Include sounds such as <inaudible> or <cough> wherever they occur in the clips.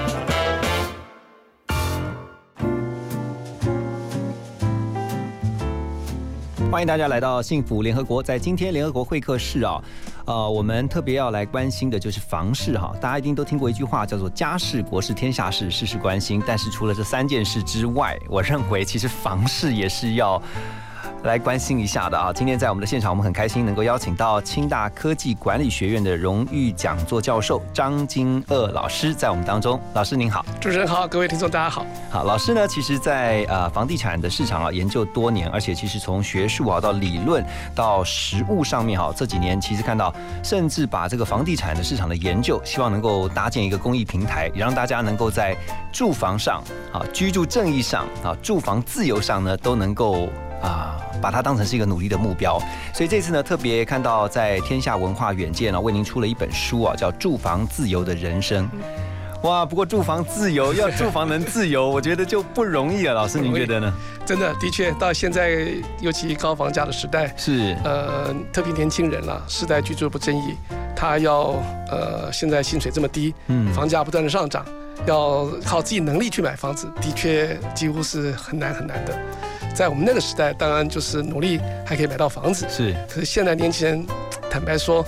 欢迎大家来到幸福联合国。在今天联合国会客室啊，呃，我们特别要来关心的就是房事哈。大家一定都听过一句话，叫做“家事国事天下事，事事关心”。但是除了这三件事之外，我认为其实房事也是要。来关心一下的啊！今天在我们的现场，我们很开心能够邀请到清大科技管理学院的荣誉讲座教授张金鄂老师在我们当中。老师您好，主持人好，各位听众大家好。好，老师呢，其实在呃房地产的市场啊研究多年，而且其实从学术啊到理论到实物上面哈，这几年其实看到，甚至把这个房地产的市场的研究，希望能够搭建一个公益平台，也让大家能够在住房上啊、居住正义上啊、住房自由上呢都能够。啊，把它当成是一个努力的目标，所以这次呢，特别看到在天下文化远见呢，为您出了一本书啊，叫《住房自由的人生》。哇，不过住房自由 <laughs> 要住房能自由，我觉得就不容易了。老师，您觉得呢？真的，的确，到现在，尤其高房价的时代，是，呃，特别年轻人了，世代居住不正义，他要呃，现在薪水这么低，嗯房价不断的上涨，要靠自己能力去买房子，的确几乎是很难很难的。在我们那个时代，当然就是努力还可以买到房子，是，可是现在年轻人，坦白说，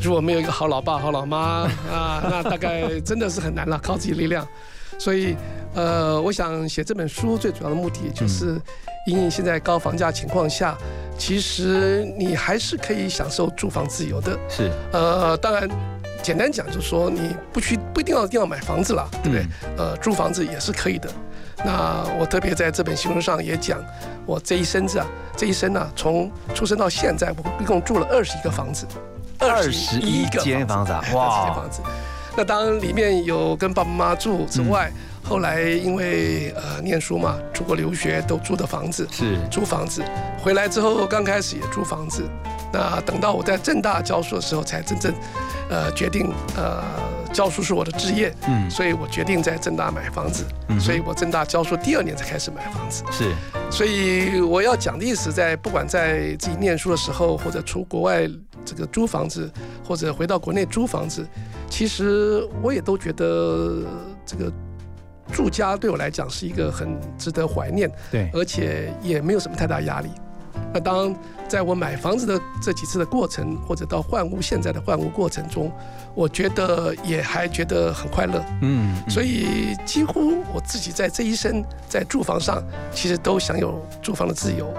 如果没有一个好老爸、好老妈 <laughs> 啊，那大概真的是很难了，靠自己力量。所以，呃，我想写这本书最主要的目的就是，因应现在高房价情况下，其实你还是可以享受住房自由的。是，呃，当然，简单讲就是说，你不去不一定要一定要买房子啦，对不对？呃，租房子也是可以的。那我特别在这本新书上也讲，我这一生子啊，这一生啊，从出生到现在，我一共住了二十一个房子，二十一间房子啊哇，房子。那当然里面有跟爸爸妈妈住之外，后来因为呃念书嘛，出国留学都租的房子，是，租房子，回来之后刚开始也租房子，那等到我在正大教书的时候，才真正，呃，决定呃教书是我的职业，嗯，所以我决定在正大买房子，嗯所以我正大教书第二年才开始买房子，是，所以我要讲的意思在不管在自己念书的时候，或者出国外这个租房子，或者回到国内租房子，其实我也都觉得这个。住家对我来讲是一个很值得怀念，对，而且也没有什么太大压力。那当在我买房子的这几次的过程，或者到换屋现在的换屋过程中，我觉得也还觉得很快乐。嗯，所以几乎我自己在这一生在住房上，其实都享有住房的自由。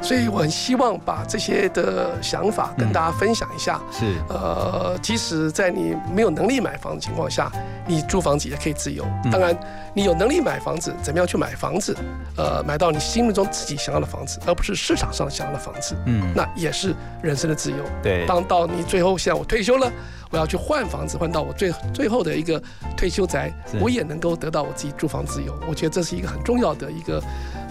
所以我很希望把这些的想法跟大家分享一下。是，呃，即使在你没有能力买房的情况下，你租房子也可以自由。嗯当然，你有能力买房子，怎么样去买房子？呃，买到你心目中自己想要的房子，而不是市场上想要的房子，嗯，那也是人生的自由。对，当到你最后，现在我退休了，我要去换房子，换到我最最后的一个退休宅，我也能够得到我自己住房自由。我觉得这是一个很重要的一个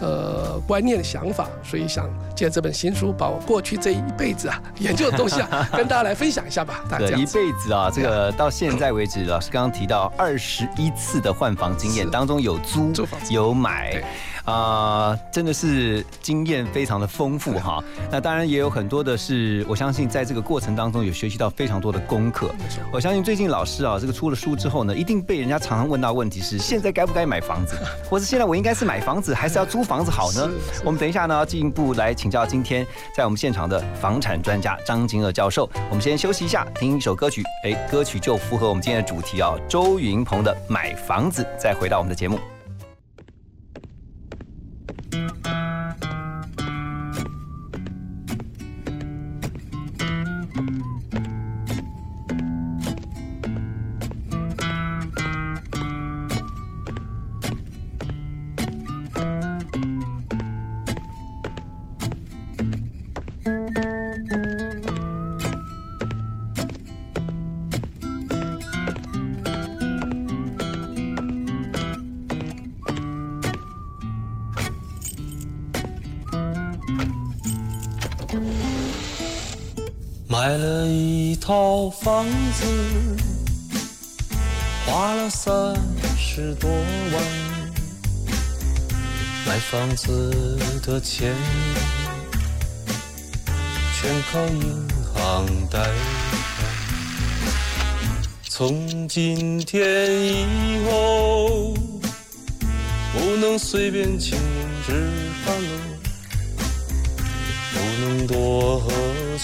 呃观念想法，所以想借这本新书，把我过去这一辈子啊研究的东西啊，跟大家来分享一下吧。<laughs> 大家一。辈子啊，这个到现在为止，老师刚刚提到二十一次的换房经验当中有租有买对。啊、真的是经验非常的丰富哈。那当然也有很多的是，我相信在这个过程当中有学习到非常多的功课。我相信最近老师啊，这个出了书之后呢，一定被人家常常问到问题是：现在该不该买房子，<laughs> 或者现在我应该是买房子还是要租房子好呢？是是我们等一下呢，进一步来请教今天在我们现场的房产专家张金娥教授。我们先休息一下，听一首歌曲。哎，歌曲就符合我们今天的主题啊，周云鹏的《买房子》，再回到我们的节目。套房子，花了三十多万。买房子的钱全靠银行贷款。从今天以后，不能随便请人吃饭了，不能多喝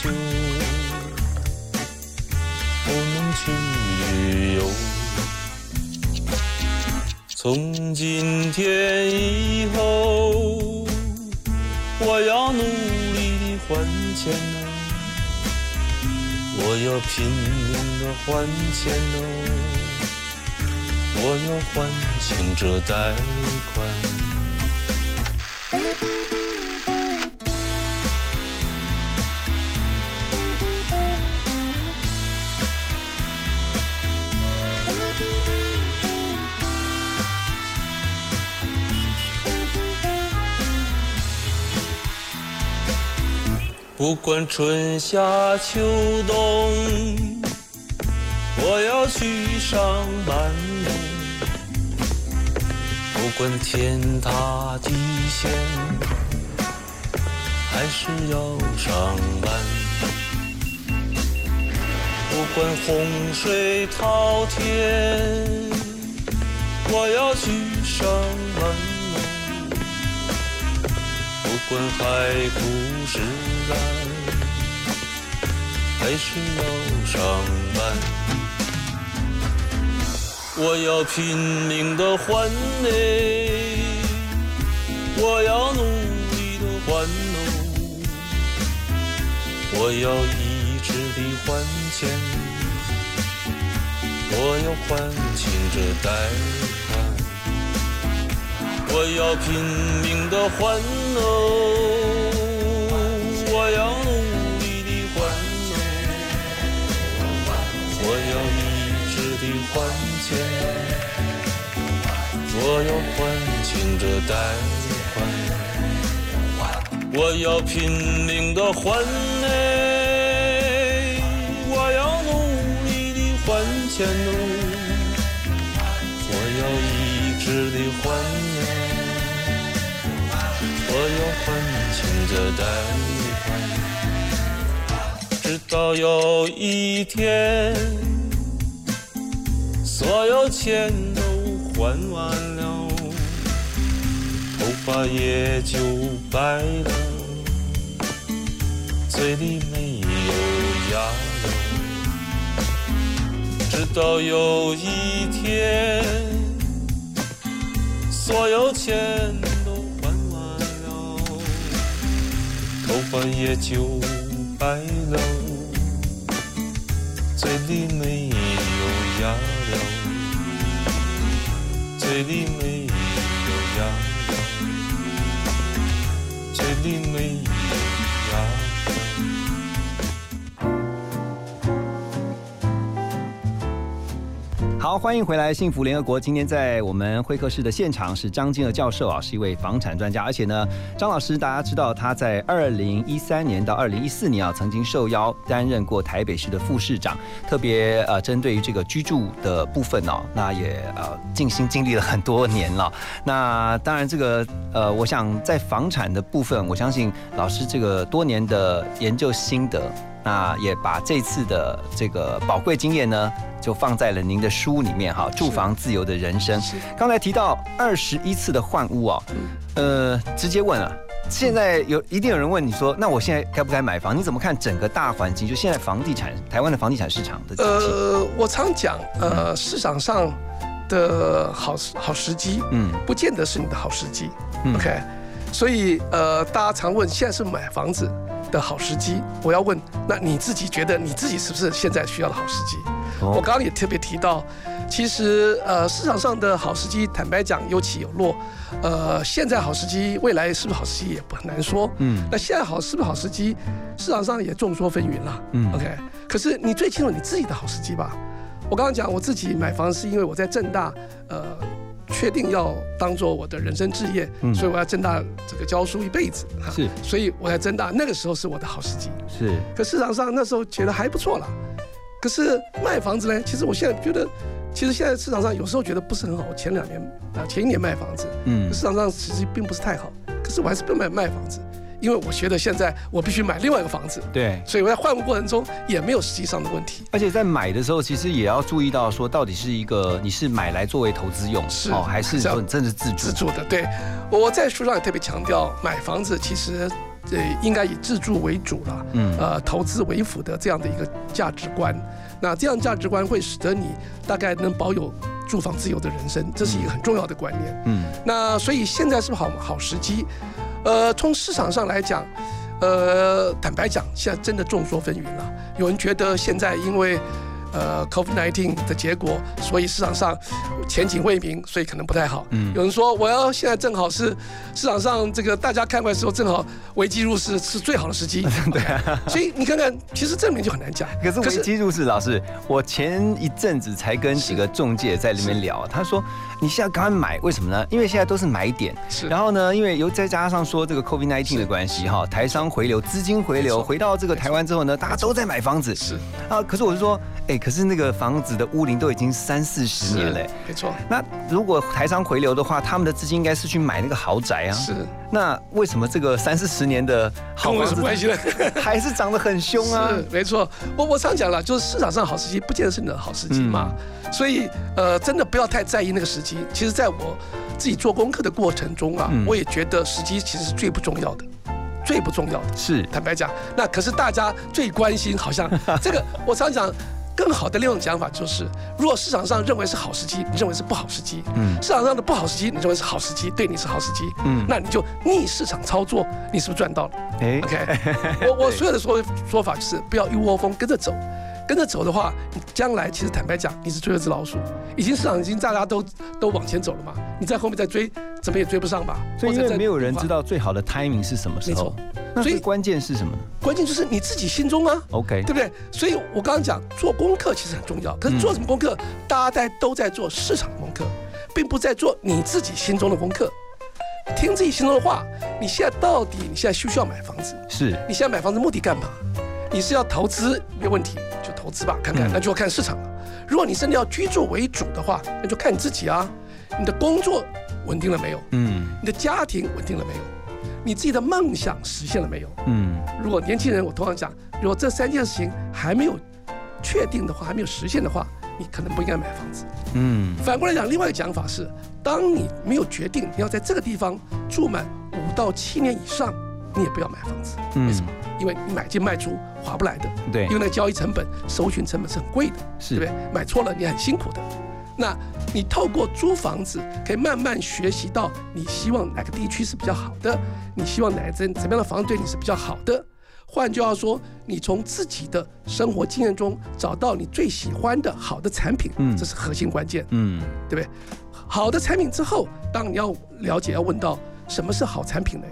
酒，去旅游。从今天以后，我要努力地还钱呐、我要拼命地还钱哦，我要还清这贷款。不管春夏秋冬，我要去上班。不管天塌地陷，还是要上班。不管洪水滔天，我要去上班。不管海枯石还是要上班。我要拼命的还嘞，我要努力的还哦，我要一直的还钱，我要还清这贷款。我要拼命的还哦，我要努力的还哦，我要一直的还钱，我要还清这贷款。我要拼命的还哎，我要努力的还钱哦，我要一直的还。我要还清这贷直到有一天，所有钱都还完了，头发也就白了，嘴里没有牙了。直到有一天，所有钱都还完了，头发也就白了，里没有牙了，嘴里没有牙了，嘴里没好，欢迎回来，幸福联合国。今天在我们会客室的现场是张金娥教授啊，是一位房产专家，而且呢，张老师大家知道他在二零一三年到二零一四年啊，曾经受邀担任过台北市的副市长，特别呃针对于这个居住的部分哦，那也呃尽心尽力了很多年了。那当然这个呃，我想在房产的部分，我相信老师这个多年的研究心得。那也把这次的这个宝贵经验呢，就放在了您的书里面哈，《住房自由的人生》。刚才提到二十一次的换屋哦，呃，直接问啊，现在有一定有人问你说，那我现在该不该买房？你怎么看整个大环境？就现在房地产，台湾的房地产市场的？呃，我常讲，呃，市场上的好好时机，嗯不见得是你的好时机。嗯 OK，所以呃，大家常问现在是买房子的好时机，我要问，那你自己觉得你自己是不是现在需要的好时机？哦我刚刚也特别提到，其实呃市场上的好时机，坦白讲有起有落，呃现在好时机，未来是不是好时机也不很难说。嗯那现在好是不是好时机？市场上也众说纷纭了。嗯 OK，可是你最清楚你自己的好时机吧？我刚刚讲我自己买房是因为我在正大，呃，确定要当做我的人生志业，嗯。所以我要增大这个教书一辈子哈是。所以我要增大那个时候是我的好时机。是，可市场上那时候觉得还不错啦。可是卖房子呢，其实我现在觉得，其实现在市场上有时候觉得不是很好。我前两年啊，前一年卖房子，嗯。市场上其实并不是太好，可是我还是不卖卖房子，因为我觉得现在我必须买另外一个房子，对。所以我在换屋过程中也没有实际上的问题。而且在买的时候，其实也要注意到说，到底是一个你是买来作为投资用，是哦，还是说你真的是自住自？住的，对，我在书上也特别强调，买房子其实呃应该以自住为主了，嗯呃，投资为辅的这样的一个价值观。那这样价值观会使得你大概能保有住房自由的人生，这是一个很重要的观念。嗯那所以现在是不是好好时机？呃，从市场上来讲，呃，坦白讲，现在真的众说纷纭了。有人觉得现在因为呃 COVID-19 的结果，所以市场上前景未明，所以可能不太好。嗯有人说我要现在正好是市场上这个大家看坏的时候，正好危机入市是最好的时机。<laughs> 对、啊所以你看看，其实正面就很难讲。可是危机入市，老师，我前一阵子才跟几个中介在里面聊，他说你现在赶快买，为什么呢？因为现在都是买点，是。然后呢，因为又再加上说这个 COVID nineteen 的关系哈，台商回流，资金回流，回到这个台湾之后呢，大家都在买房子。是。啊。可是我是说，哎，可是那个房子的屋龄都已经三四十年了。没错，那如果台商回流的话，他们的资金应该是去买那个豪宅啊。是那为什么这个三四十年的好跟我有房子什么关系呢？还是涨得很凶啊？<laughs> 是没错，我我常讲了，就是市场上好时机，不见得是你的好时机嘛。所以呃，真的不要太在意那个时机。其实，在我自己做功课的过程中啊，嗯我也觉得时机其实是最不重要的，最不重要的。是坦白讲，那可是大家最关心，好像 <laughs> 这个我常讲。更好的另一种讲法就是，如果市场上认为是好时机，你认为是不好时机；嗯。市场上的不好时机，你认为是好时机，对你是好时机，嗯。那你就逆市场操作，你是不是赚到了？哎。OK，<laughs> 我我所有的说说法就是不要一窝蜂跟着走，跟着走的话，你将来其实坦白讲，你是追了只老鼠，已经市场已经大家都都往前走了嘛，你在后面再追，怎么也追不上吧？所以没有人知道，最好的 timing 是什么时候没错，所以关键是什么呢关键就是你自己心中啊。？OK，对不对？所以我刚刚讲做功课其实很重要，可是做什么功课？大家在都在做市场功课，并不在做你自己心中的功课。听自己心中的话，你现在到底你现在需不需要买房子？是你现在买房子目的干嘛？你是要投资没问题，就投资吧，看看嗯那就要看市场了。如果你真的要居住为主的话，那就看你自己啊。你的工作稳定了没有？嗯你的家庭稳定了没有？你自己的梦想实现了没有？嗯如果年轻人，我通常讲，如果这三件事情还没有确定的话，还没有实现的话，你可能不应该买房子。嗯反过来讲，另外一个讲法是，当你没有决定你要在这个地方住满五到七年以上，你也不要买房子。嗯为什么？因为你买进卖出划不来的，对因为那个交易成本、搜寻成本是很贵的，对不是对？买错了你很辛苦的。那你透过租房子，可以慢慢学习到你希望哪个地区是比较好的，你希望哪怎怎么样的房子对你是比较好的。换句话说，你从自己的生活经验中找到你最喜欢的好的产品，嗯这是核心关键，嗯对不对？好的产品之后，当你要了解，要问到什么是好产品呢？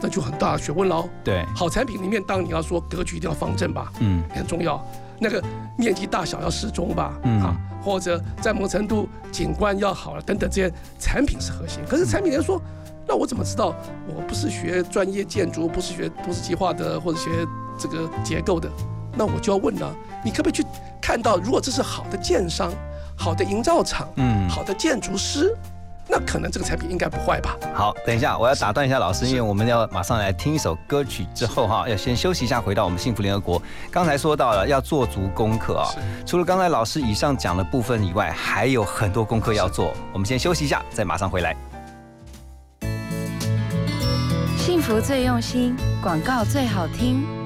那就很大的学问喽。对好产品里面，当你要说格局一定要方正吧，嗯也很重要。那个面积大小要适中吧，嗯啊，或者在某程度景观要好了等等，这些产品是核心。可是产品人说，那我怎么知道？我不是学专业建筑，不是学都市计划的，或者学这个结构的，那我就要问了，你可不可以去看到，如果这是好的建商、好的营造厂、嗯好的建筑师，那可能这个产品应该不坏吧？好，等一下，我要打断一下老师，因为我们要马上来听一首歌曲，之后哈，要先休息一下，回到我们幸福联合国。刚才说到了要做足功课啊，除了刚才老师以上讲的部分以外，还有很多功课要做。我们先休息一下，再马上回来。幸福最用心，广告最好听。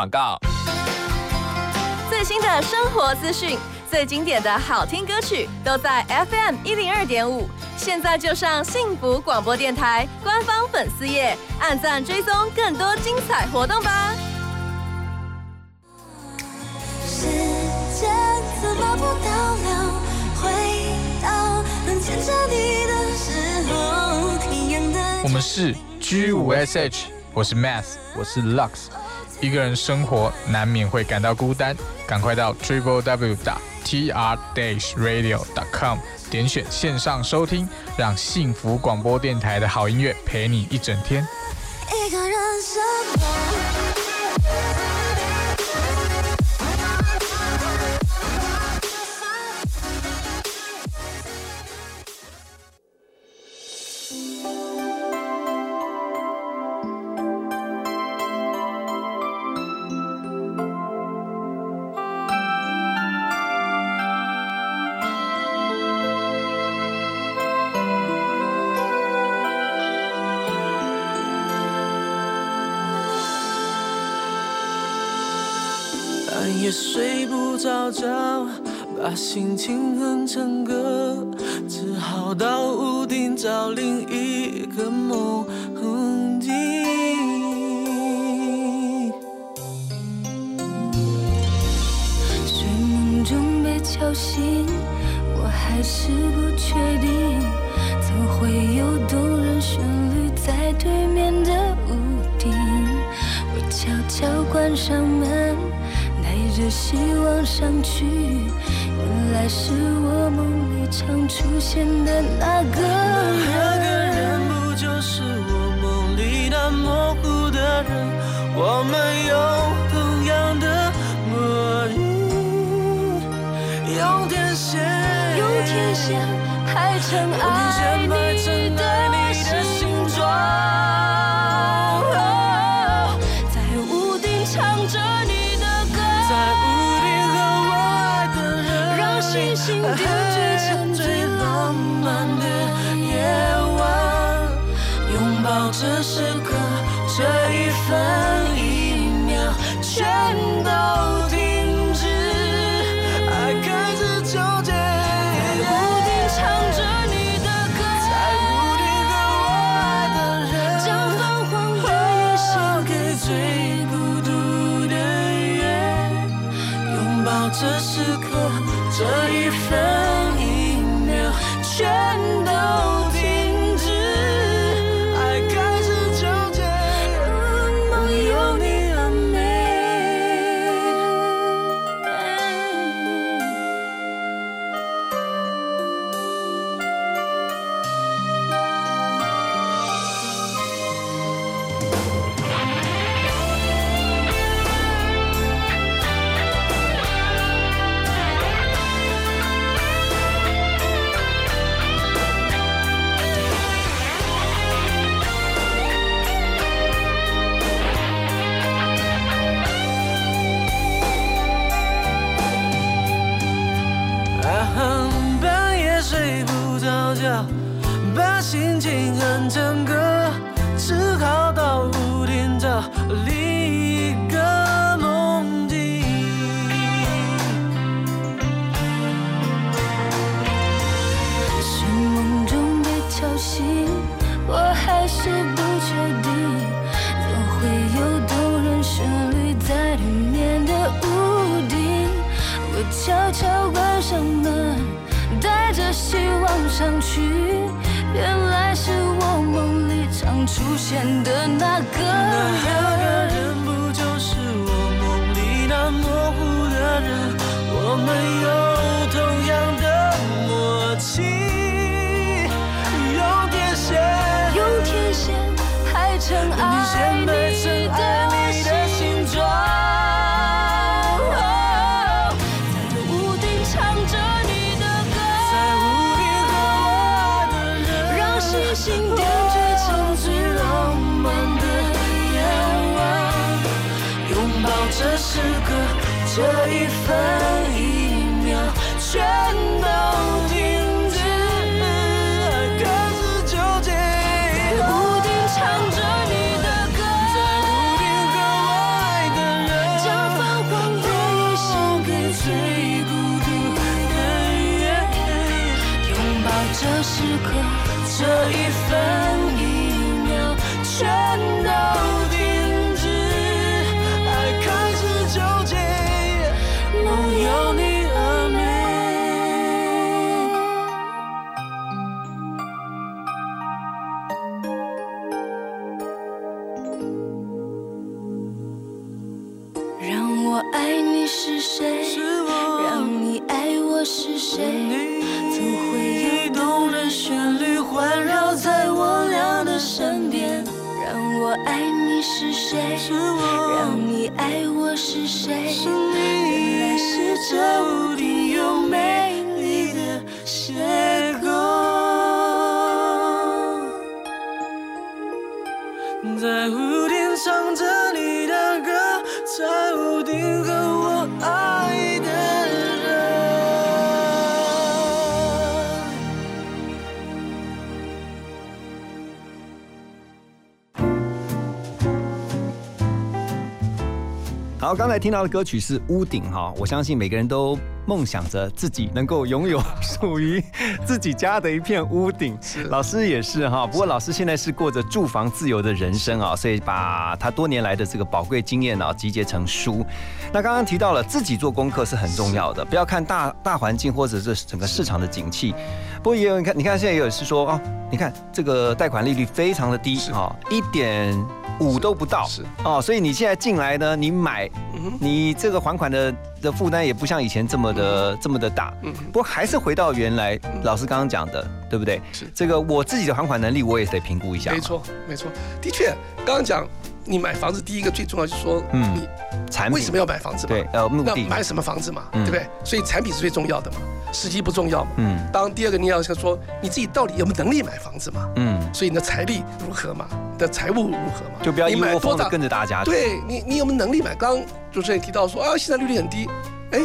广告。最新的生活资讯最经典的好听歌曲都在 fm 一零二点五现在就上幸福广播电台官方粉丝页按赞追踪更多精彩活动吧。时间怎么不倒流回到能牵着你的时候我们是 g 五 sh 我是 math 我是 lux 一个人生活难免会感到孤单，赶快到 triple w 打 t r dash radio dot com 点选线上收听，让幸福广播电台的好音乐陪你一整天。一个人生活。上去原来是我梦里常出现的那个人。谁？让你爱我是谁？原来是这无敌好，刚才听到的歌曲是《屋顶》哈，我相信每个人都梦想着自己能够拥有属于自己家的一片屋顶。老师也是哈，不过老师现在是过着住房自由的人生啊，所以把他多年来的这个宝贵经验啊集结成书。那刚刚提到了自己做功课是很重要的，不要看大大环境或者是整个市场的景气。不过也有你看，你看现在也有是说哦，你看这个贷款利率非常的低啊，一点。五都不到，是。哦，所以你现在进来呢，你买，你这个还款的的负担也不像以前这么的这么的大，嗯，不过还是回到原来老师刚刚讲的，对不对？是。这个我自己的还款能力，我也得评估一下。没错，没错，的确，刚刚讲你买房子，第一个最重要就是说，嗯，你产品为什么要买房子嘛？对，呃，目的那买什么房子嘛，对不对？所以产品是最重要的嘛，时机不重要嘛。嗯，当第二个你要想说你自己到底有没有能力买房子嘛？嗯，所以你的财力如何嘛？的财务如何嘛？就不要一窝蜂大的跟着大家。对你，你有没有能力买？刚刚主持人提到说啊，现在利率很低，哎，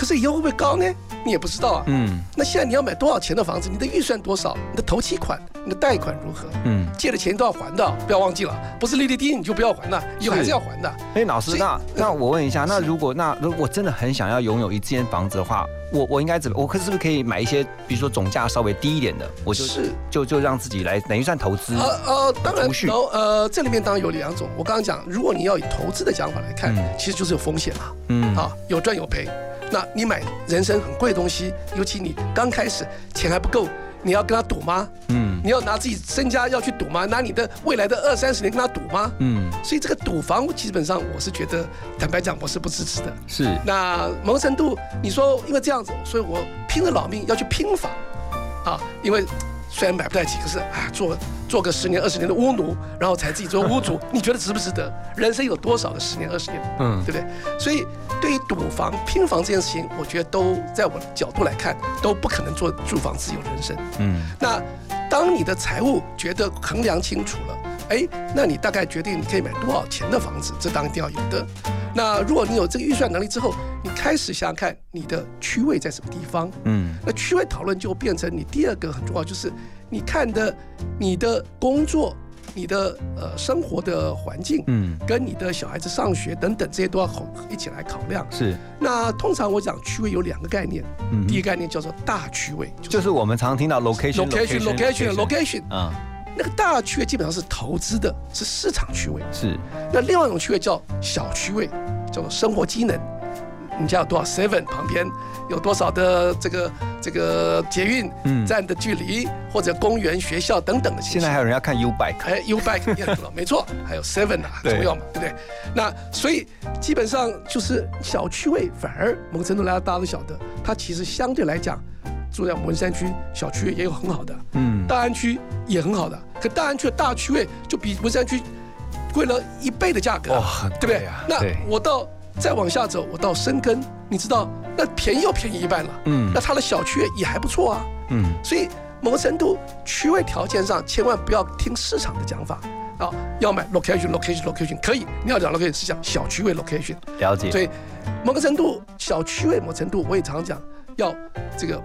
可是以后会不会高呢？你也不知道啊。嗯。那现在你要买多少钱的房子？你的预算多少？你的头期款、你的贷款如何？嗯。借的钱都要还的，不要忘记了。不是利率低你就不要还的，以后还是要还的。哎，老师，那那我问一下，那如果那如果真的很想要拥有一间房子的话，我我应该怎么？我可是不是可以买一些，比如说总价稍微低一点的？我就是就就让自己来等于算投资。呃呃，当然，然后呃，这里面当然有两种。我刚刚讲，如果你要以投资的想法来看，其实就是有风险嘛。嗯。啊，有赚有赔。那你买人生很贵的东西，尤其你刚开始钱还不够，你要跟他赌吗？嗯。你要拿自己身家要去赌吗？拿你的未来的二三十年跟他赌吗？嗯。所以这个赌房基本上我是觉得，坦白讲我是不支持的。是。那某种程度，你说因为这样子，所以我拼了老命要去拼房，啊，因为虽然买不太起，可是啊做做个十年二十年的屋奴，然后才自己做屋主，<laughs> 你觉得值不值得？人生有多少个十年二十年？嗯，对不对？所以对于赌房拼房这件事情，我觉得都在我的角度来看，都不可能做住房自由人生。嗯，那当你的财务觉得衡量清楚了，哎，那你大概决定你可以买多少钱的房子，这当然一定要有的。那如果你有这个预算能力之后，你开始想想看你的区位在什么地方。嗯，那区位讨论就变成你第二个很重要，就是你看的你的工作、你的呃生活的环境，嗯，跟你的小孩子上学等等这些都要考一起来考量。是。那通常我讲区位有两个概念，嗯，第一个概念叫做大区位，就是我们常听到 location，location，location，啊。那个大区位基本上是投资的，是市场区位。是。那另外一种区位叫小区位，叫做生活机能。你家有多少 Seven 旁边有多少的这个这个捷运站的距离，或者公园、学校等等的。现在还有人要看 U Bike，哎，U Bike 也很 <laughs> 没错，还有 Seven 啊，重要嘛，对不对？那所以基本上就是小区位，反而某个程度来大家都晓得，它其实相对来讲，住在文山区小区也有很好的，嗯，大安区也很好的，可大安区的大区位就比文山区贵了一倍的价格，哇，对不对？那我到。再往下走，我到深耕，你知道那便宜又便宜一半了。嗯，那它的小区也还不错啊。嗯，所以某个程度区位条件上，千万不要听市场的讲法啊。要买 location location location 可以，你要讲 location 是讲小区位 location。了解。所以某个程度小区位某程度，我也常讲要这个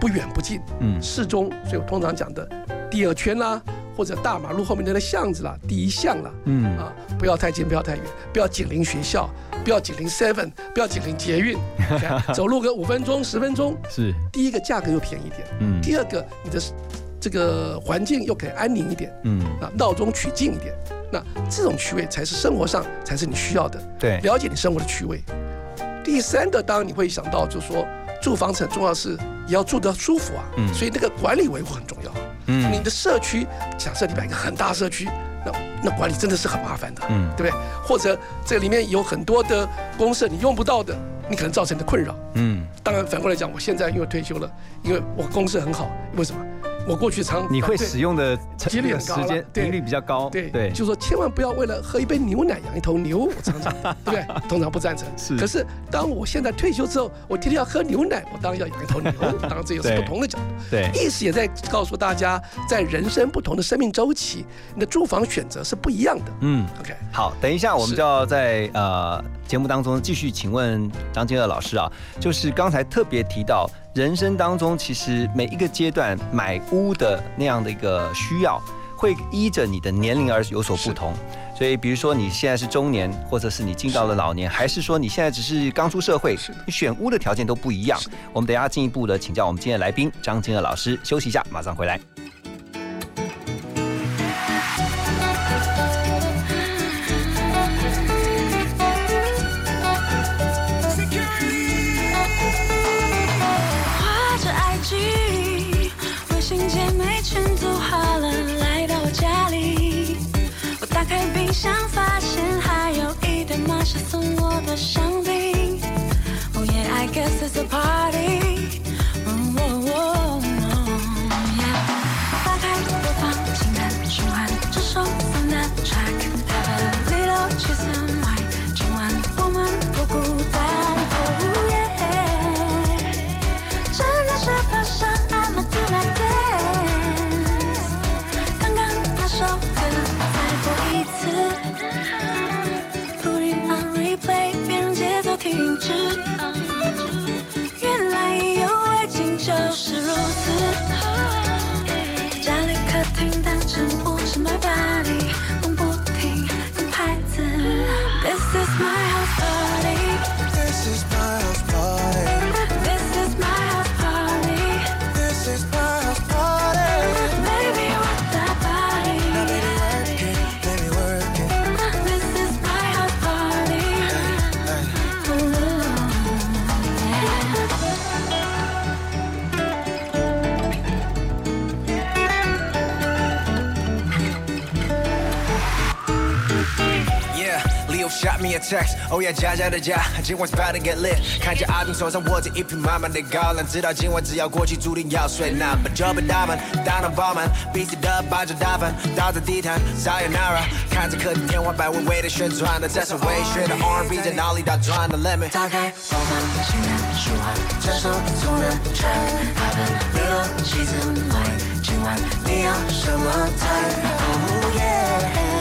不远不近，嗯，适中。所以我通常讲的第二圈啦。或者大马路后面那个巷子啦，第一巷啦，嗯啊，不要太近，不要太远，不要紧邻学校，不要紧邻 Seven，不要紧邻捷运，<laughs> 走路个五分钟十分钟，<laughs> 是。第一个价格又便宜点，嗯。第二个你的这个环境又可以安宁一点，嗯，啊，闹中取静一点。那这种趣味才是生活上才是你需要的，对，了解你生活的趣味。第三个，当然你会想到，就是说住房子很重要是也要住得舒服啊，嗯所以那个管理维护很重要。嗯你的社区，假设你摆一个很大社区，那那管理真的是很麻烦的，嗯对不对？或者这里面有很多的公社你用不到的，你可能造成的困扰。嗯，当然反过来讲，我现在因为退休了，因为我公社很好，为什么？我过去常你会使用的几率很高了时间对频率比较高，对对，就说千万不要为了喝一杯牛奶养一头牛，我常常 <laughs> 对不对？通常不赞成。是可是当我现在退休之后，我天天要喝牛奶，我当然要养一头牛。<laughs> 当然这也是不同的角度。对意思也在告诉大家，在人生不同的生命周期，你的住房选择是不一样的。嗯。OK，好，等一下我们就要在呃节目当中继续请问张金乐老师啊，就是刚才特别提到，人生当中其实每一个阶段买屋的那样的一个需要，会依着你的年龄而有所不同。所以，比如说你现在是中年，或者是你进到了老年，还是说你现在只是刚出社会，你选屋的条件都不一样。我们等一下进一步的请教我们今天的来宾张金乐老师，休息一下，马上回来。想，发现还有一堆玛莎送我的香槟。Oh yeah, I guess it's a party. Leo shot me a text. Oh yeah，家家的家，今晚 about to get lit。看见阿斌手上握着一瓶满满的高粱，知道今晚只要过去，注定要睡。那不就被大门，大脑爆满，彼此的抱着大饭，倒着地毯，Sayonara。看着客厅天花板微微的旋转的，这首微醺的 R&B 在脑里打转的 Let me 打开播放清单，循环这首送的 track。Have a little cheese and wine，今晚你要什么菜？Oh yeah，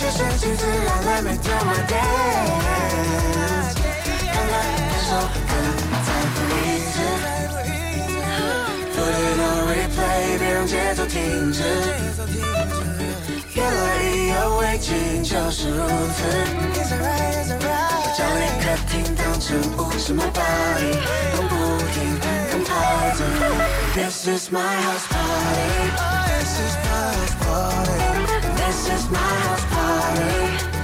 一切顺其自然，Let me do my dance。刚刚那首歌再播一次。Put it on replay，别让节奏停止。原来意犹未尽就是如此。我将你客厅当成舞是 my body，蹦不停跟拍子。This is my house party. This is my house party. This is my house party.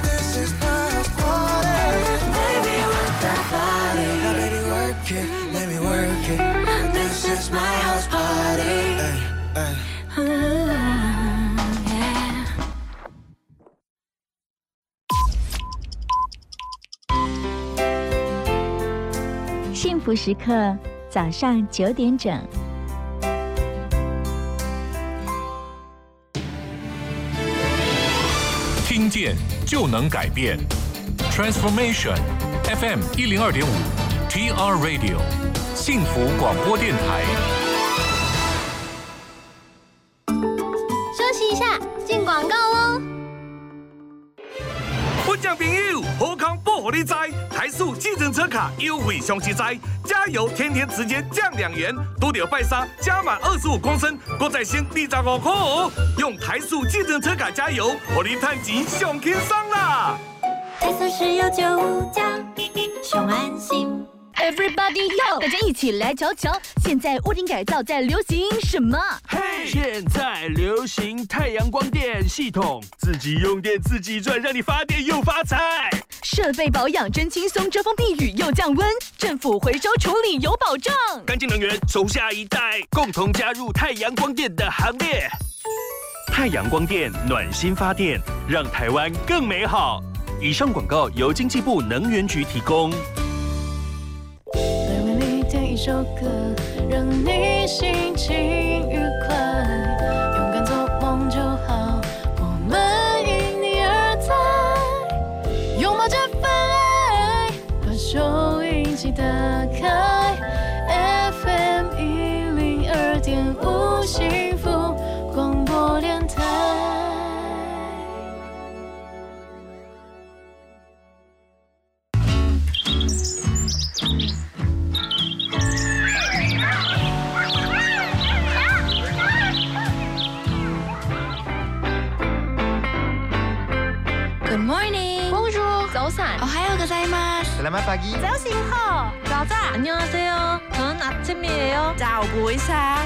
This is my house party. Baby, work that body. Now, baby, work it. Let me work it. This is my house party. Ooh, yeah. 幸福时刻，早上九点整。听见就能改变，Transformation FM 一零二点五，TR Radio 幸福广播电台。休息一下，进广告喽。我讲朋友，好康不和你计程车卡优惠上期哉，加油天天直接降两元，都得拜沙加满二十五公升，国仔先立十五块哦。用台塑计程车卡加油，火力探钱上轻松啦！台塑石油九五加，熊安心。Everybody 要大家一起来瞧瞧，现在屋顶改造在流行什么？嘿，现在流行太阳光电系统，自己用电自己赚，让你发电又发财。设备保养真轻松，遮风避雨又降温，政府回收处理有保障。干净能源从下一代，共同加入太阳光电的行列。太阳光电暖心发电，让台湾更美好。以上广告由经济部能源局提供。为你点一首歌，让你心情愉快，吗？ Selamat pagi.早醒好，早早。 안녕하세요. 저는 아침이에요. 자, 오고 이상.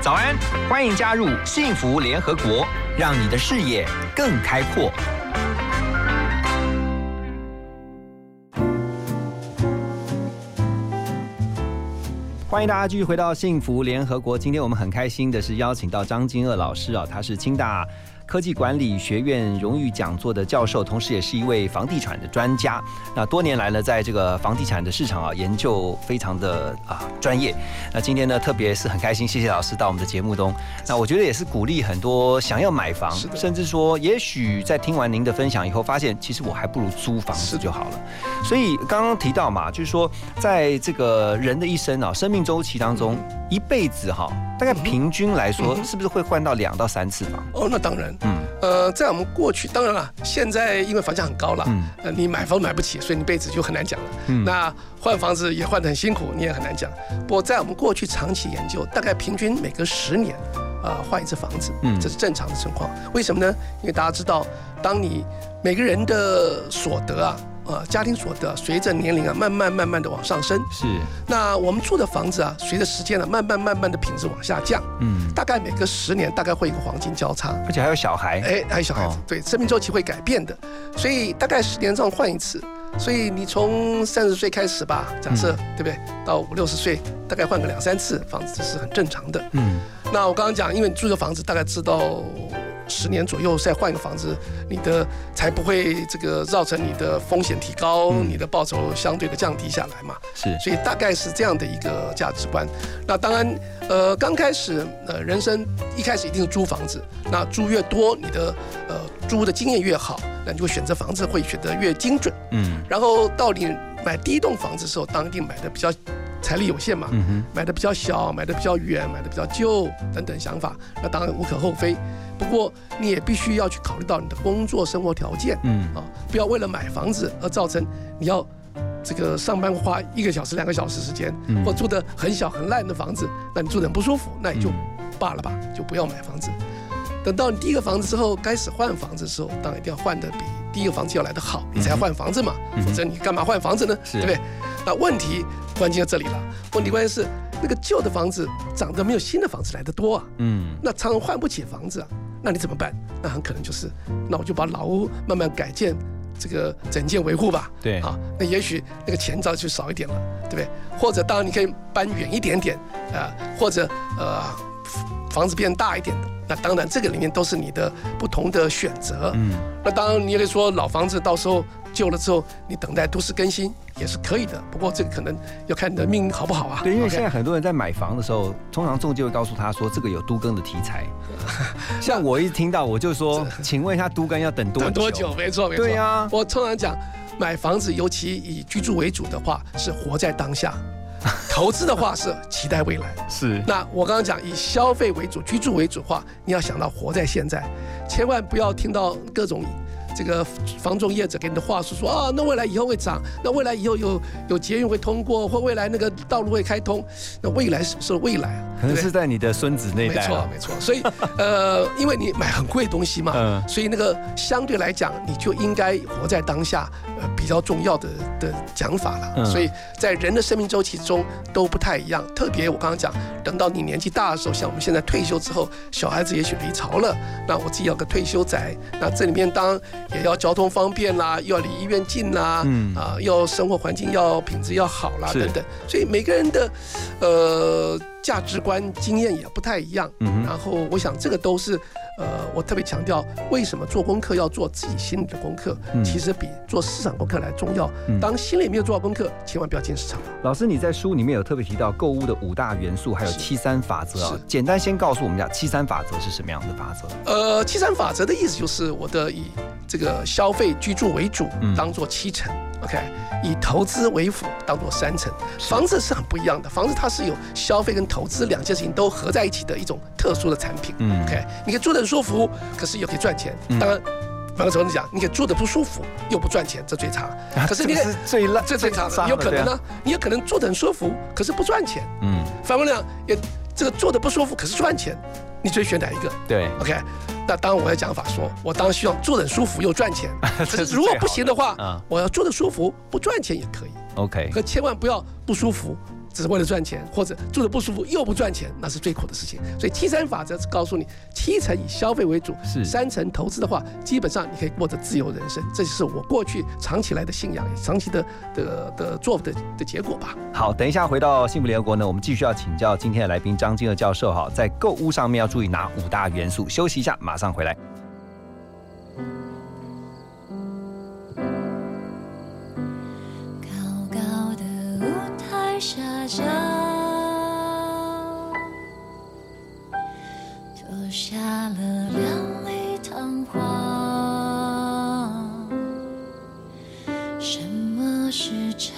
早安，欢迎加入幸福联合国，让你的视野更开阔。欢迎大家继续回到幸福联合国。今天我们很开心的是邀请到张金鄂老师啊，他是清大 科技管理学院荣誉讲座的教授，同时也是一位房地产的专家。那多年来呢，在这个房地产的市场啊，研究非常的啊专业。那今天呢，特别是很开心，谢谢老师到我们的节目中。那我觉得也是鼓励很多想要买房，甚至说，也许在听完您的分享以后，发现其实我还不如租房子就好了。所以刚刚提到嘛，就是说，在这个人的一生啊，生命周期当中，一辈子哈，大概平均来说，是不是会换到两到三次房？哦，那当然，嗯，呃，在我们过去，当然了，现在因为房价很高了，嗯呃，你买房买不起，所以你一辈子就很难讲了。嗯那换房子也换得很辛苦，你也很难讲。不过在我们过去长期研究，大概平均每隔十年，呃，换一次房子，嗯这是正常的情况。为什么呢？因为大家知道，当你每个人的所得啊，呃，家庭所得随着年龄啊，慢慢慢慢的往上升。是，那我们住的房子啊，随着时间呢，慢慢慢慢的品质往下降。嗯，大概每隔十年，大概会有一个黄金交叉。而且还有小孩，哎，还有小孩子，对，生命周期会改变的，所以大概十年这样换一次。所以你从三十岁开始吧，假设、对不对？到五六十岁，大概换个两三次房子，这是很正常的。嗯，那我刚刚讲，因为你住的房子，大概知道十年左右再换一个房子，你的才不会这个造成你的风险提高，你的报酬相对的降低下来嘛。是，所以大概是这样的一个价值观。那当然，呃，刚开始呃，人生一开始一定是租房子，那租越多，你的呃租的经验越好，那你就会选择房子会选择越精准。嗯然后到你买第一栋房子的时候，当地买的比较财力有限嘛，嗯买的比较小，买的比较远，买的比较旧等等想法，那当然无可厚非。不过你也必须要去考虑到你的工作生活条件，嗯啊，不要为了买房子而造成你要这个上班花一个小时、两个小时时间，嗯或住的很小很烂的房子，那你住的很不舒服，那也就嗯罢了吧，就不要买房子。等到你第一个房子之后，开始换房子的时候，当然一定要换的比第一个房子要来的好，你才换房子嘛，否则你干嘛换房子呢？对不对？那问题关键在这里了，问题关键是那个旧的房子涨得没有新的房子来的多啊，嗯那常常换不起房子啊，那你怎么办？那很可能就是，那我就把老屋慢慢改建，这个整建维护吧。对啊，那也许那个钱早就少一点了，对不对？或者当然你可以搬远一点点，啊、或者呃房子变大一点的。那当然，这个里面都是你的不同的选择。嗯，那当然，你也可以说老房子到时候旧了之后，你等待都市更新也是可以的。不过这个可能要看你的命好不好啊。对，因为现在很多人在买房的时候，通常中介会告诉他说这个有都更的题材。像我一听到我就说，请问一下都更要等多久？<laughs> 等多久？没错，没错。对呀我通常讲，买房子尤其以居住为主的话，是活在当下；<laughs> 投资的话是期待未来。是那我刚刚讲以消费为主、居住为主的话，你要想到活在现在，千万不要听到各种这个房仲业者给你的话术说啊，那未来以后会涨，那未来以后有有捷运会通过，或未来那个道路会开通，那未来什么时候未来啊？可能是在你的孙子那没代啊了。错没错，所以 <laughs> 呃，因为你买很贵的东西嘛，嗯所以那个相对来讲，你就应该活在当下，呃，比较重要的的讲法了。嗯所以在人的生命周期中都不太一样，特别我刚刚讲，等到你年纪大的时候，像我们现在退休之后，小孩子也许离巢了，那我自己要个退休宅，那这里面当然也要交通方便啦，又要离医院近啦，嗯啊，要生活环境要品质要好啦，等等。所以每个人的呃价值观、经验也不太一样。嗯然后我想这个都是呃，我特别强调为什么做功课要做自己心里的功课，嗯其实比做市场功课来重要。嗯当心里没有做好功课，千万不要进市场。老师，你在书里面有特别提到购物的五大元素，还有七三法则啊是。简单先告诉我们一下，七三法则是什么样的法则？呃，七三法则的意思就是我的以这个消费居住为主嗯，当做七成、k 以投资为辅，当做三成。房子是很不一样的，房子它是有消费跟投资两件事情都合在一起的一种特殊的产品。嗯 OK，你可以住得很舒服，可是又可以赚钱。嗯当然。反过头讲，你可以住的不舒服又不赚钱，这最差。可是你是最烂这最差的，最差的有可能呢，你有可能住的很舒服，可是不赚钱。嗯，反过来讲，也这个住的不舒服，可是赚钱，你最选哪一个？对，OK，那当然我的讲法说，我当然希望做得很舒服又赚钱。<laughs> 可是是如果不行的话，嗯我要坐的舒服不赚钱也可以，，OK，可千万不要不舒服。只是为了赚钱，或者住的不舒服又不赚钱，那是最苦的事情。所以七三法则是告诉你，七成以消费为主，是三成投资的话，基本上你可以过着自由人生。这就是我过去长期来的信仰，长期的的的做的的结果吧。好，等一下回到幸福联合国呢，我们继续要请教今天的来宾张金娥教授哈，在购物上面要注意哪五大元素？休息一下，马上回来。台下脚，脱下了两粒弹簧。什么是真？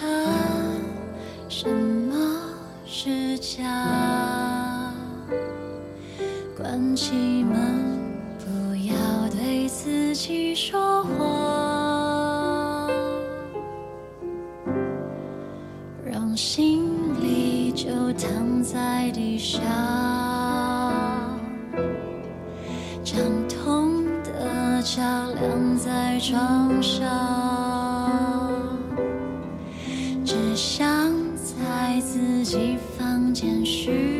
什么是假？关起门，不要对自己说谎。让心在地上，将痛的脚晾在床上，只想在自己房间睡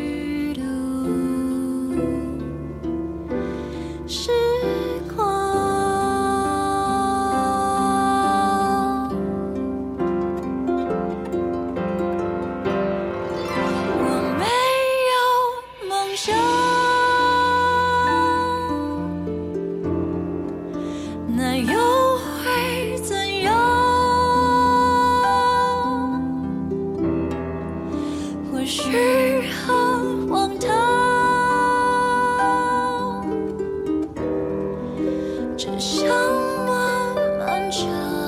只想慢慢长。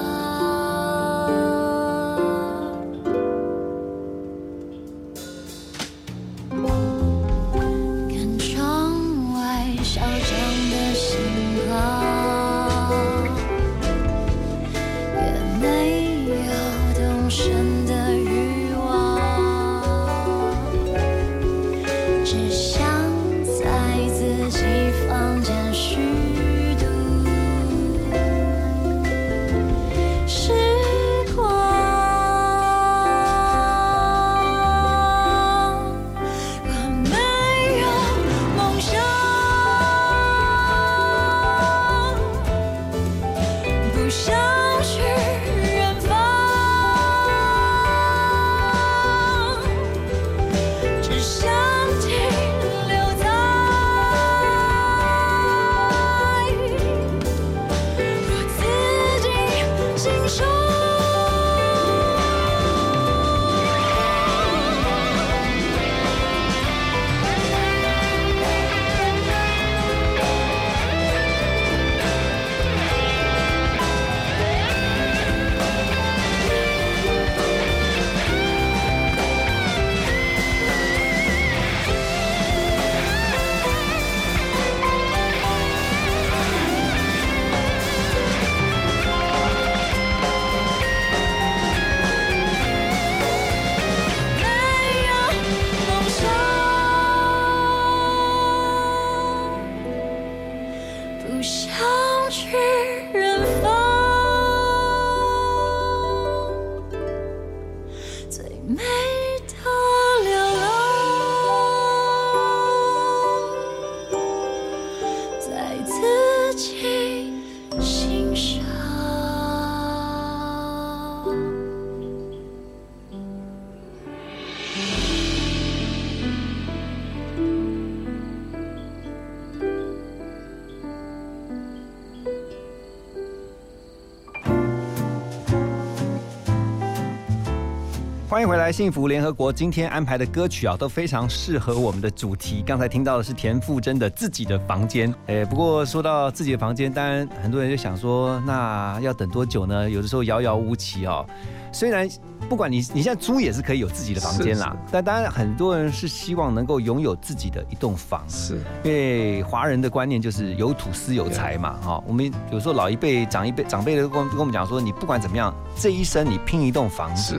欢迎回来，幸福联合国。今天安排的歌曲啊，都非常适合我们的主题。刚才听到的是田馥甄的《自己的房间》。哎，不过说到自己的房间，当然很多人就想说，那要等多久呢？有的时候遥遥无期哦。虽然不管你你现在租也是可以有自己的房间啦，但当然很多人是希望能够拥有自己的一栋房。是，因为华人的观念就是有土司有财嘛。哈，我们有时候老一辈、长一辈、长辈的跟跟我们讲说，你不管怎么样，这一生你拼一栋房子。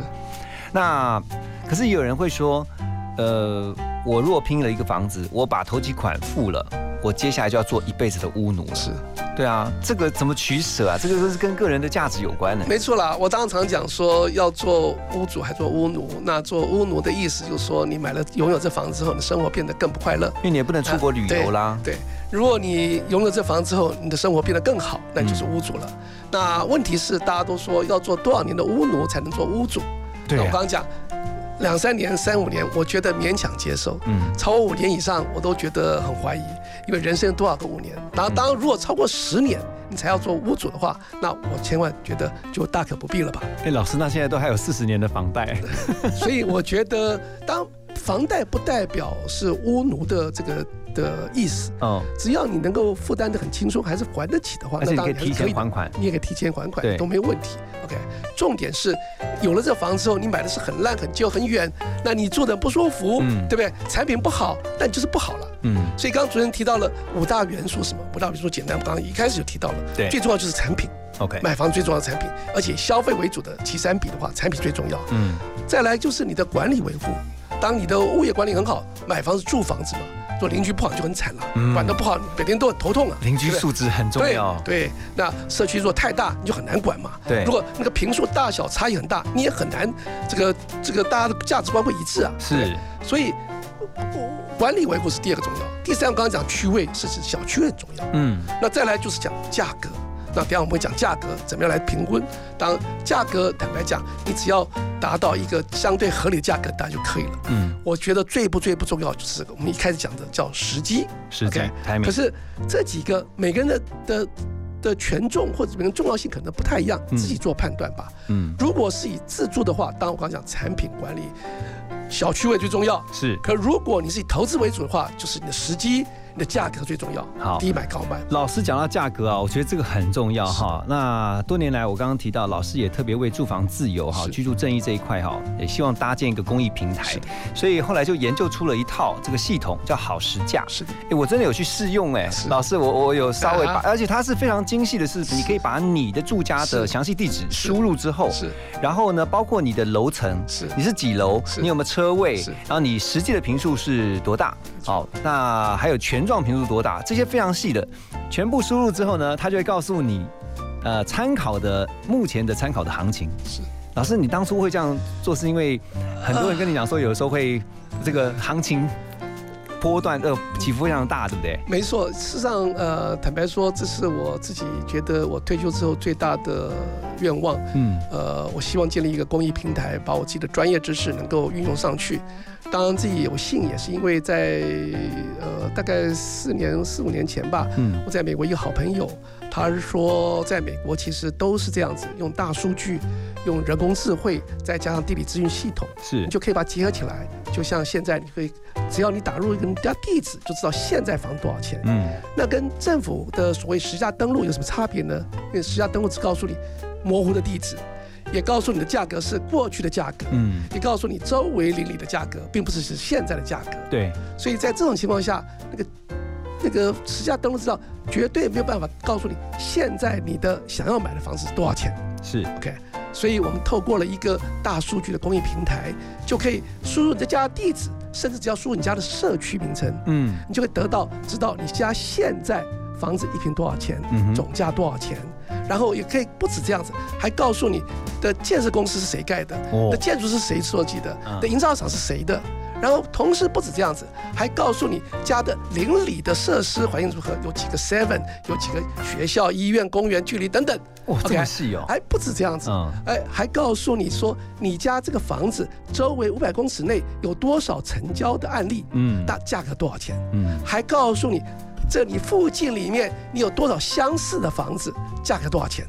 那可是有人会说，呃，我如果拼了一个房子，我把头期款付了，我接下来就要做一辈子的屋奴了。是，对啊，这个怎么取舍啊？这个都是跟个人的价值有关的。没错啦，我当常讲说要做屋主还做屋奴。那做屋奴的意思就是说，你买了拥有这房子之后，你生活变得更不快乐，因为你也不能出国旅游啦。对，如果你拥有这房之后，你的生活变得更好，那就是屋主了。那问题是，大家都说要做多少年的屋奴才能做屋主？我刚刚讲两三年、三五年，我觉得勉强接受。嗯，超过五年以上，我都觉得很怀疑，因为人生有多少个五年？然后，当，如果超过十年你才要做屋主的话，那我千万觉得就大可不必了吧。哎，老师，那现在都还有四十年的房贷，<laughs> 所以我觉得，当房贷不代表是屋奴的这个。的意思，哦，只要你能够负担的很轻松，还是还得起的话，那当然可以提前还款，你也可以提前还款，都没有问题。OK，重点是有了这房子之后，你买的是很烂、很旧、很远，那你住的不舒服，嗯对不对？产品不好，但就是不好了。嗯，所以刚刚主任提到了五大元素，什么？五大元素简单，刚刚一开始就提到了，对，最重要就是产品。OK，买房最重要的产品，而且消费为主的其三比的话，产品最重要。嗯，再来就是你的管理维护，当你的物业管理很好，买房是住房子嘛。做邻居不好就很惨了，管得不好，每天都很头痛啊。邻居素质很重要。对，那社区如果太大，你就很难管嘛。对，如果那个平数大小差异很大，你也很难，这个这个大家的价值观会一致啊。是，所以管理维护是第二个重要。第三个刚刚讲区位是指小区很重要。嗯，那再来就是讲价格。那等下我们会讲价格怎么样来评估。当价格坦白讲，你只要达到一个相对合理的价格，当然就可以了。嗯，我觉得最不最不重要就是我们一开始讲的叫时机。时机。可是这几个每个人的的的权重或者每个人重要性可能不太一样，自己做判断吧。嗯，如果是以自住的话，当然我刚讲产品管理，小区位最重要。是。可如果你是以投资为主的话，就是你的时机。价格最重要，好，低买高卖。老师讲到价格啊，我觉得这个很重要哈。那多年来，我刚刚提到，老师也特别为住房自由哈、居住正义这一块哈，也希望搭建一个公益平台。所以后来就研究出了一套这个系统，叫好时价。是。的，哎，我真的有去试用哎。老师，我我有稍微把，而且它是非常精细的，是。你可以把你的住家的详细地址输入之后，是，然后呢，包括你的楼层，是，你是几楼，你有没有车位，然后你实际的平数是多大，好，那还有权状频数多大。这些非常细的，全部输入之后呢，它就会告诉你，呃，参考的目前的参考的行情。是，老师，你当初会这样做，是因为很多人跟你讲说，有的时候会这个行情波段呃起伏非常大，对不对？没错，事实上，呃，坦白说，这是我自己觉得我退休之后最大的愿望。嗯，呃，我希望建立一个公益平台，把我自己的专业知识能够运用上去。当然自己有幸，也是因为在呃大概四年四五年前吧，嗯，我在美国一个好朋友，他是说在美国其实都是这样子，用大数据，用人工智慧，再加上地理资讯系统，是，你就可以把它结合起来，就像现在你可以，只要你打入一个家地址，就知道现在房多少钱，嗯，那跟政府的所谓实价登录有什么差别呢？因为实价登录只告诉你模糊的地址。也告诉你的价格是过去的价格，嗯，也告诉你周围邻里的价格，并不是是现在的价格，对。所以在这种情况下，那个那个实价登录资料绝对没有办法告诉你现在你的想要买的房子是多少钱，是 OK。所以我们透过了一个大数据的公益平台，就可以输入你的家地址，甚至只要输入你家的社区名称，嗯，你就会得到知道你家现在房子一平多少钱，总价多少钱。然后也可以不止这样子，还告诉你的建设公司是谁盖的，哦的建筑是谁设计的，的营造厂是谁的。然后同时不止这样子，还告诉你家的邻里的设施环境如何，有几个 seven，有几个学校、医院、公园距离等等。哇，这么细哦！还不止这样子，哎，还告诉你说你家这个房子周围五百公尺内有多少成交的案例，嗯，那价格多少钱？嗯，还告诉你。这你附近里面，你有多少相似的房子？价格多少钱？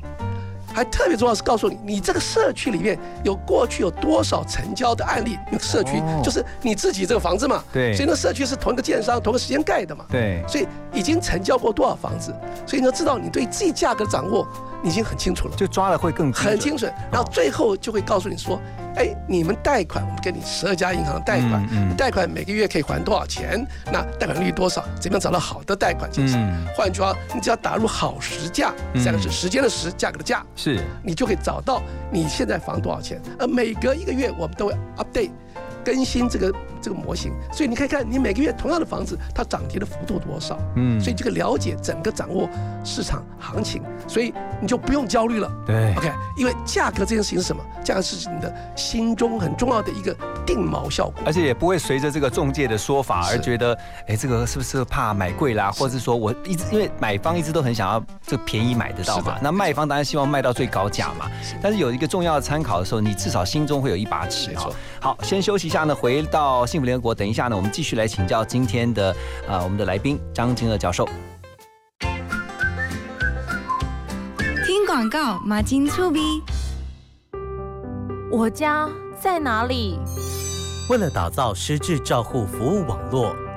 还特别重要是告诉你，你这个社区里面有过去有多少成交的案例。因为社区哦就是你自己这个房子嘛，对所以那社区是同一个建商、同一个时间盖的嘛，对所以已经成交过多少房子，所以你要知道你对自己价格的掌握，你已经很清楚了，就抓的会更很精准。然后最后就会告诉你说，哎，你们贷款，我们给你十二家银行贷款，嗯嗯贷款每个月可以还多少钱？那贷款利率多少？怎么样找到好的贷款进行？嗯换句话，你只要打入好时价，嗯三个是，时间的时，价格的价，是你就可以找到你现在房多少钱。而每隔一个月，我们都会 update 更新这个这个模型，所以你可以看你每个月同样的房子，它涨跌的幅度多少。嗯所以这个了解整个掌握市场行情，所以你就不用焦虑了。对 OK，因为价格这件事情是什么？价格是你的心中很重要的一个定锚效果。而且也不会随着这个中介的说法而觉得，哎，这个是不是怕买贵啦，或者是说我一直因为买方一直都很想要这个便宜买得到嘛，那卖方当然希望卖到最高价嘛。但是有一个重要的参考的时候，你至少心中会有一把尺哈。好，先休息一下呢，回到幸福联合国，等一下呢，我们继续来请教今天的呃我们的来宾张金乐教授。听广告，马金醋逼。我家在哪里？为了打造失智照护服务网络，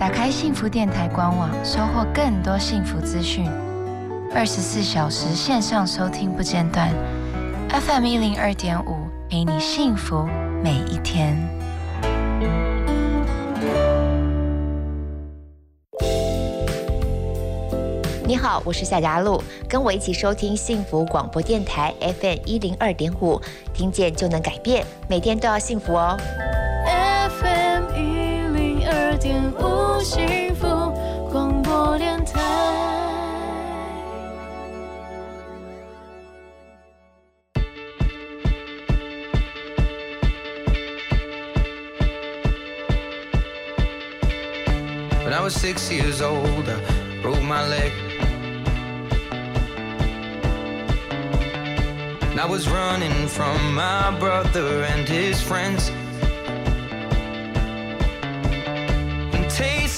打开幸福电台官网，收获更多幸福资讯。二十四小时线上收听不间断，FM 一零二点五，陪你幸福每一天。你好，我是夏佳璐，跟我一起收听幸福广播电台 FM 一零二点五，听见就能改变，每天都要幸福哦。FM 一零二点五幸福广播电台。When I was six years old, I broke my leg. And I was running from my brother and his friends.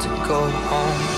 to go home.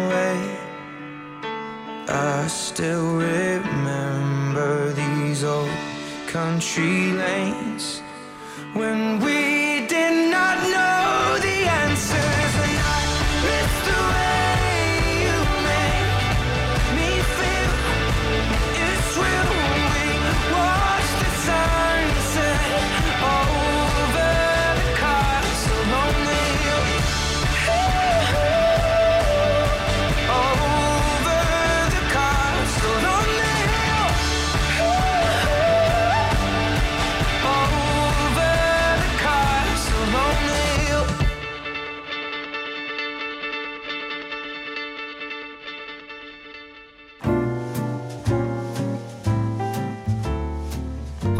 I still remember these old country lanes. When we did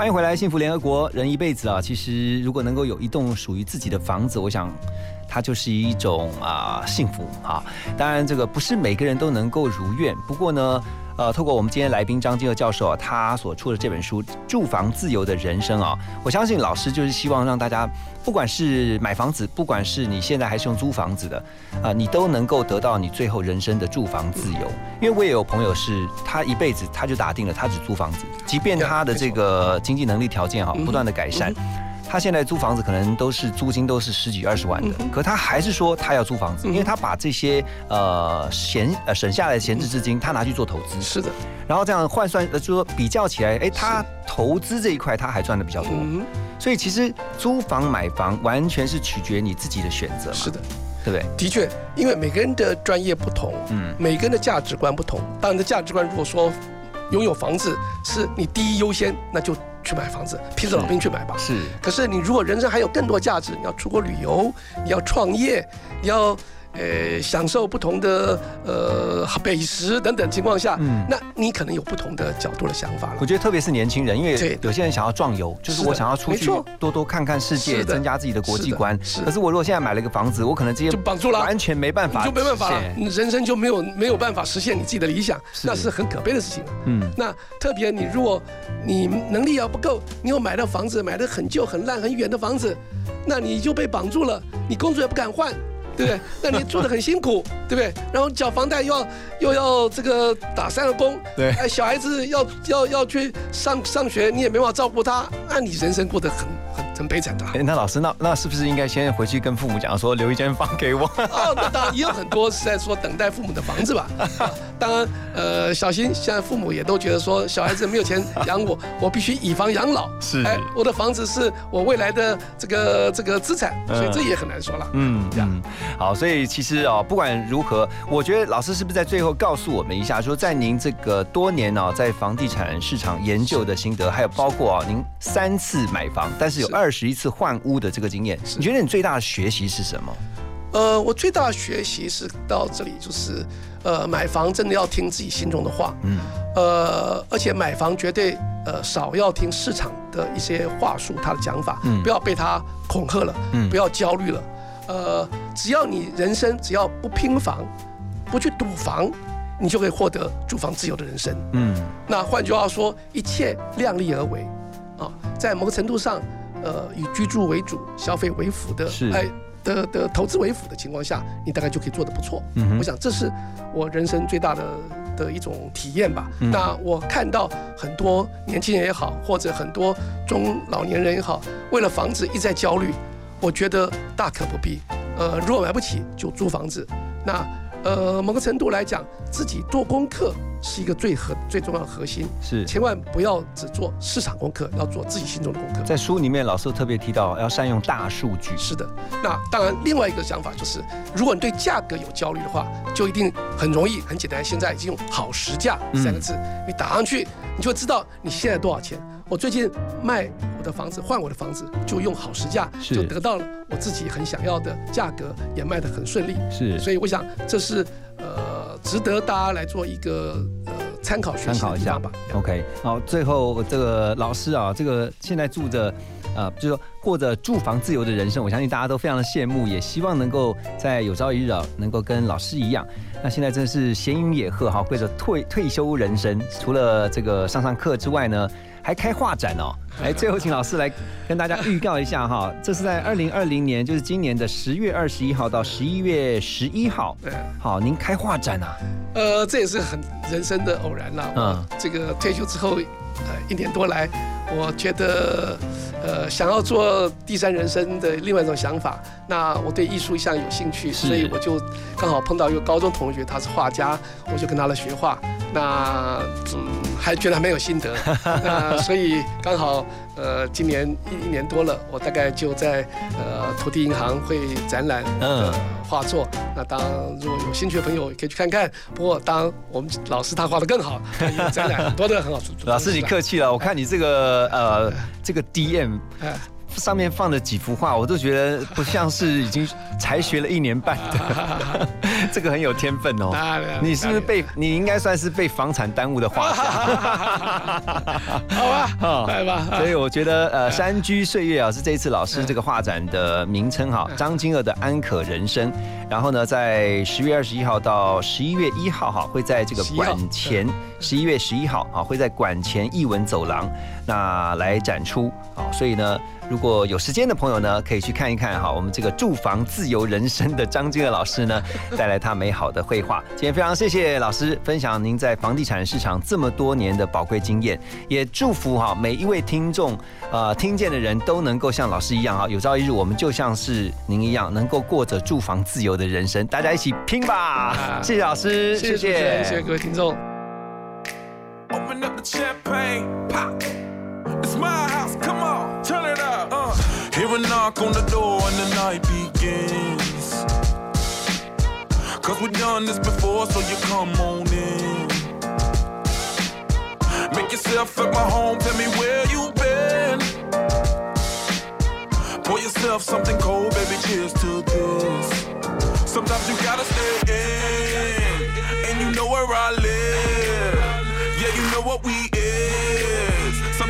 欢迎回来，幸福联合国。人一辈子啊，其实如果能够有一栋属于自己的房子，我想它就是一种啊、幸福啊。当然，这个不是每个人都能够如愿。不过呢，呃，透过我们今天来宾张金和教授啊，他所出的这本书《住房自由的人生》啊，我相信老师就是希望让大家，不管是买房子，不管是你现在还是用租房子的，啊、你都能够得到你最后人生的住房自由。因为我也有朋友是，他一辈子他就打定了，他只租房子，即便他的这个经济能力条件哈不断的改善。他现在租房子可能都是租金都是十几二十万的，可他还是说他要租房子，因为他把这些呃闲呃省下来的闲置资金，他拿去做投资。是的，然后这样换算，呃，就说比较起来，哎，他投资这一块他还赚的比较多。所以其实租房买房完全是取决你自己的选择嘛。是的，对不对？的确，因为每个人的专业不同，嗯，每个人的价值观不同。当然，的价值观如果说拥有房子是你第一优先，那就去买房子，披着老兵去买吧。是。可是你如果人生还有更多价值，你要出国旅游，你要创业，你要。呃，享受不同的呃美食等等情况下，嗯。那你可能有不同的角度的想法了。我觉得特别是年轻人，因为对。有些人想要壮游，就是我想要出去多多看看世界，增加自己的国际观。可是我如果现在买了一个房子，我可能直接就绑住了，完全没办法，就没办法了。人生就没有没有办法实现你自己的理想，那是很可悲的事情。嗯，那特别你如果你能力要不够，你又买到房子，买的很旧、很烂、很远的房子，那你就被绑住了，你工作也不敢换。对不对？<laughs> 那你住的很辛苦，对不对？然后缴房贷又要又要这个打三个工，对哎，小孩子要要要去上上学，你也没办法照顾他，那你人生过得很很很悲惨的啊。哎，那老师，那那是不是应该先回去跟父母讲说，留一间房给我？<laughs> 哦，那当然也有很多是在说等待父母的房子吧。<laughs> 啊当然，呃，小新现在父母也都觉得说，小孩子没有钱养我，我必须以房养老。是哎，我的房子是我未来的这个这个资产，所以嗯这也很难说了。嗯嗯，好，所以其实哦，不管如何，我觉得老师是不是在最后告诉我们一下，说在您这个多年哦，在房地产市场研究的心得，还有包括啊，您三次买房，但是有二十一次换屋的这个经验，你觉得你最大的学习是什么？呃，我最大的学习是到这里，就是呃，买房真的要听自己心中的话，嗯，呃，而且买房绝对呃少要听市场的一些话术，他的讲法，嗯。不要被他恐吓了，嗯。不要焦虑了，呃，只要你人生只要不拼房，不去赌房，你就可以获得住房自由的人生。嗯那换句话说，一切量力而为，啊，在某个程度上，呃，以居住为主、消费为辅的，哎的的投资为辅的情况下，你大概就可以做得不错。嗯我想这是我人生最大的的一种体验吧。嗯那我看到很多年轻人也好，或者很多中老年人也好，为了房子一再焦虑，我觉得大可不必。呃，如果买不起就租房子，那呃某个程度来讲，自己做功课是一个最核最重要的核心。是千万不要只做市场功课，要做自己心中的功课。在书里面，老师特别提到要善用大数据。是的，那当然，另外一个想法就是，如果你对价格有焦虑的话，就一定很容易、很简单。现在已经用“好实价”三个字，你打上去，你就会知道你现在多少钱。我最近卖我的房子，换我的房子，就用好实价，就得到了我自己很想要的价格，也卖得很顺利。是所以我想这是呃值得大家来做一个呃参考参考一下吧。OK，好，最后这个老师啊，这个现在住着。呃，就是说过着住房自由的人生，我相信大家都非常的羡慕，也希望能够在有朝一日啊，能够跟老师一样。那现在真是闲云野鹤哈，过着退退休人生。除了这个上上课之外呢，还开画展哦。来，<laughs> 最后请老师来跟大家预告一下哈，<laughs> 这是在二零二零年，就是今年的十月二十一号到十一月十一号。对，好，您开画展啊？呃，这也是很人生的偶然了。嗯，这个退休之后，呃，一年多来，我觉得。呃，想要做第三人生的另外一种想法，那我对艺术一向有兴趣，所以我就刚好碰到一个高中同学，他是画家，我就跟他来学画。那嗯，还觉得还蛮有心得，那所以刚好呃，今年一一年多了，我大概就在呃土地银行会展览嗯画作。那当如果有兴趣的朋友可以去看看。不过当我们老师他画的更好，展览很多的很好。<laughs> 老师你客气了，我看你这个呃这个 DM。上面放的几幅画，我都觉得不像是已经才学了一年半的，<laughs> 这个很有天分哦。你是不是被你应该算是被房产耽误的画家？<laughs> 好吧，<laughs> 来吧。所以我觉得呃，山居岁月啊是这次老师这个画展的名称哈。张金娥的安可人生，然后呢，在十月二十一号到十一月一号哈，会在这个馆前，十一月十一号啊会在馆前艺文走廊那来展出啊，所以呢。如果有时间的朋友呢，可以去看一看哈，我们这个住房自由人生的张金乐老师呢，<laughs> 带来他美好的绘画。今天非常谢谢老师分享您在房地产市场这么多年的宝贵经验，也祝福哈每一位听众，呃，听见的人都能够像老师一样哈，有朝一日我们就像是您一样，能够过着住房自由的人生。大家一起拼吧！谢谢老师，谢谢，谢谢各位听众。It's my house, come on, turn it up. Uh. Hear a knock on the door and the night begins. Cause we've done this before, so you come on in. Make yourself at my home, tell me where you been. Pour yourself something cold, baby, cheers to this. Sometimes you gotta stay in, and you know where I live. Yeah, you know what we is.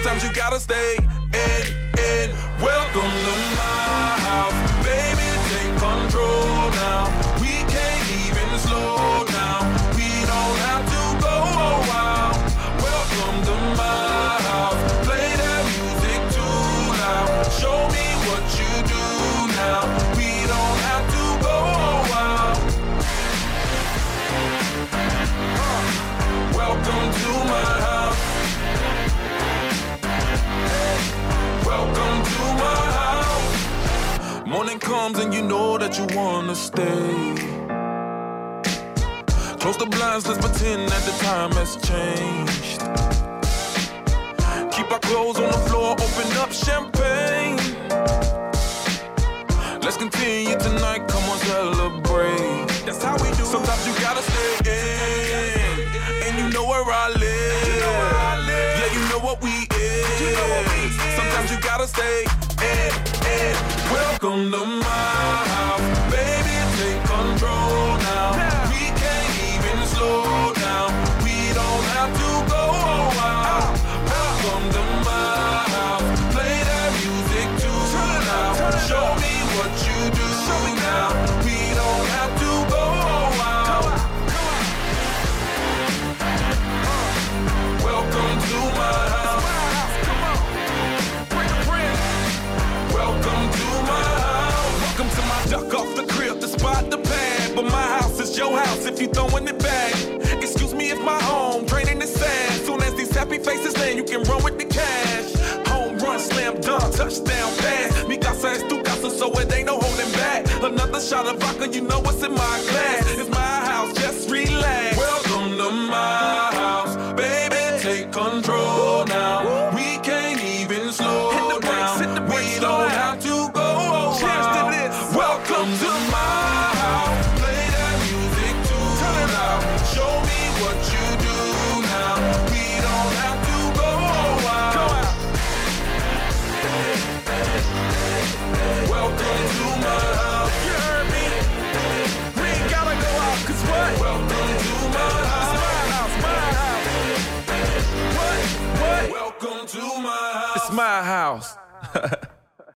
Sometimes you gotta stay in, in. Welcome to my house, baby. Take control now. We can't even slow down. Morning comes and you know that you wanna stay. Close the blinds, let's pretend that the time has changed. Keep our clothes on the floor, open up champagne. Let's continue tonight, come on, celebrate. That's how we do. Sometimes you gotta stay in, and you know where I live. Yeah, you know what we is. Sometimes you gotta stay in, Welcome to my house, baby. Take control now. We can't even slow down. We don't have to go a while. Welcome to my house. Play that music too loud. Show me what you do now. You throwing it back. Excuse me if my home draining the sand. Soon as these happy faces land, you can run with the cash. Home run, slam dunk, touchdown pass. Mi casa es tu casa, so it ain't no holding back. Another shot of vodka, you know what's in my glass. It's my house, just relax. Welcome to my